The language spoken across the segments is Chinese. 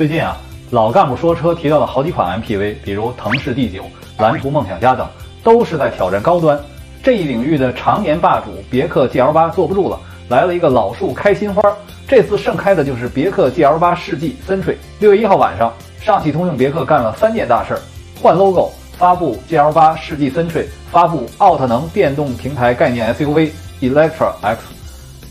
最近啊，老干部说车提到了好几款 MPV，比如腾势 D9、蓝图梦想家等，都是在挑战高端。这一领域的常年霸主别克 GL8 坐不住了，来了一个老树开新花。这次盛开的就是别克 GL8 世纪 Century。六月一号晚上，上汽通用别克干了三件大事儿：换 logo、发布 GL8 世纪 Century、发布奥特能电动平台概念 SUV Electra X。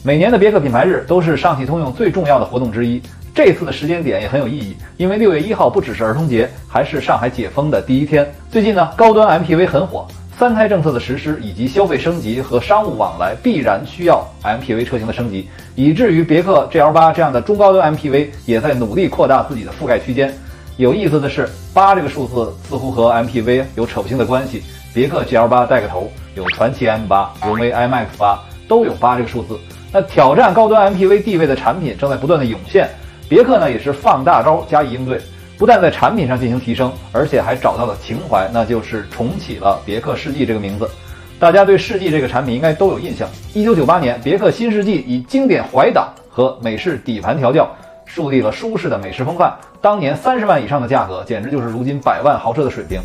每年的别克品牌日都是上汽通用最重要的活动之一。这次的时间点也很有意义，因为六月一号不只是儿童节，还是上海解封的第一天。最近呢，高端 MPV 很火，三胎政策的实施以及消费升级和商务往来必然需要 MPV 车型的升级，以至于别克 GL8 这样的中高端 MPV 也在努力扩大自己的覆盖区间。有意思的是，八这个数字似乎和 MPV 有扯不清的关系。别克 GL8 带个头，有传祺 M8、荣威 iMAX 8都有八这个数字。那挑战高端 MPV 地位的产品正在不断的涌现。别克呢也是放大招加以应对，不但在产品上进行提升，而且还找到了情怀，那就是重启了别克世纪这个名字。大家对世纪这个产品应该都有印象。一九九八年，别克新世纪以经典怀档和美式底盘调教，树立了舒适的美式风范。当年三十万以上的价格，简直就是如今百万豪车的水平。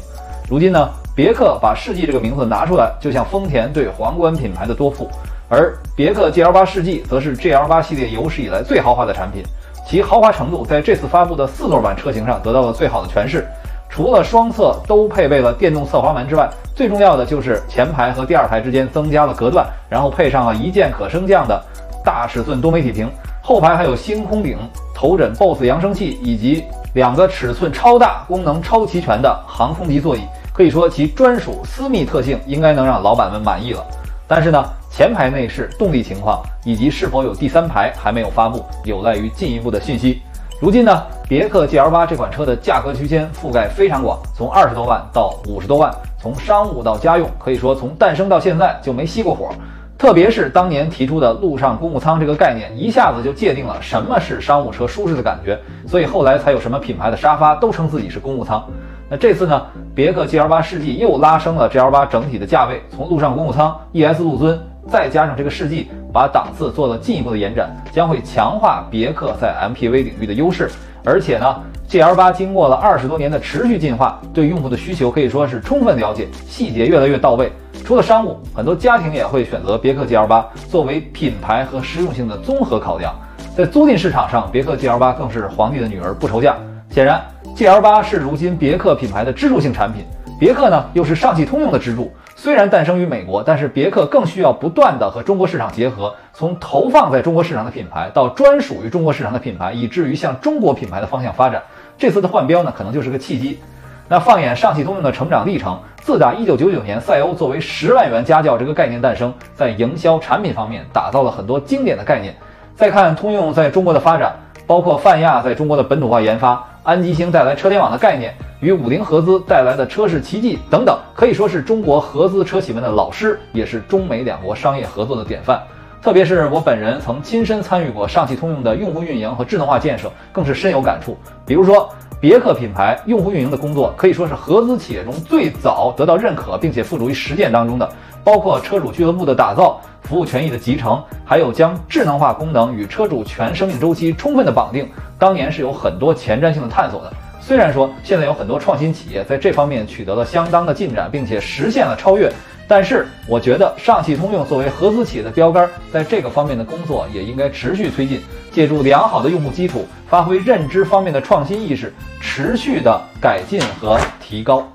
如今呢，别克把世纪这个名字拿出来，就像丰田对皇冠品牌的多付。而别克 GL8 世纪则是 GL8 系列有史以来最豪华的产品。其豪华程度在这次发布的四座版车型上得到了最好的诠释。除了双侧都配备了电动侧滑门之外，最重要的就是前排和第二排之间增加了隔断，然后配上了一键可升降的大尺寸多媒体屏。后排还有星空顶、头枕 BOSS 扬声器以及两个尺寸超大、功能超齐全的航空级座椅，可以说其专属私密特性应该能让老板们满意了。但是呢？前排内饰、动力情况以及是否有第三排还没有发布，有赖于进一步的信息。如今呢，别克 GL8 这款车的价格区间覆盖非常广，从二十多万到五十多万，从商务到家用，可以说从诞生到现在就没熄过火。特别是当年提出的路上公务舱这个概念，一下子就界定了什么是商务车舒适的感觉，所以后来才有什么品牌的沙发都称自己是公务舱。那这次呢，别克 GL8 世纪又拉升了 GL8 整体的价位，从路上公务舱、ES 陆尊。再加上这个世纪，把档次做了进一步的延展，将会强化别克在 MPV 领域的优势。而且呢，GL8 经过了二十多年的持续进化，对用户的需求可以说是充分了解，细节越来越到位。除了商务，很多家庭也会选择别克 GL8 作为品牌和实用性的综合考量。在租赁市场上，别克 GL8 更是皇帝的女儿不愁嫁。显然，GL8 是如今别克品牌的支柱性产品，别克呢又是上汽通用的支柱。虽然诞生于美国，但是别克更需要不断的和中国市场结合，从投放在中国市场的品牌到专属于中国市场的品牌，以至于向中国品牌的方向发展。这次的换标呢，可能就是个契机。那放眼上汽通用的成长历程，自打1999年赛欧作为十万元家轿这个概念诞生，在营销产品方面打造了很多经典的概念。再看通用在中国的发展，包括泛亚在中国的本土化研发，安吉星带来车联网的概念。与五菱合资带来的车市奇迹等等，可以说是中国合资车企们的老师，也是中美两国商业合作的典范。特别是我本人曾亲身参与过上汽通用的用户运营和智能化建设，更是深有感触。比如说，别克品牌用户运营的工作，可以说是合资企业中最早得到认可并且付诸于实践当中的，包括车主俱乐部的打造、服务权益的集成，还有将智能化功能与车主全生命周期充分的绑定，当年是有很多前瞻性的探索的。虽然说现在有很多创新企业在这方面取得了相当的进展，并且实现了超越，但是我觉得上汽通用作为合资企业的标杆，在这个方面的工作也应该持续推进，借助良好的用户基础，发挥认知方面的创新意识，持续的改进和提高。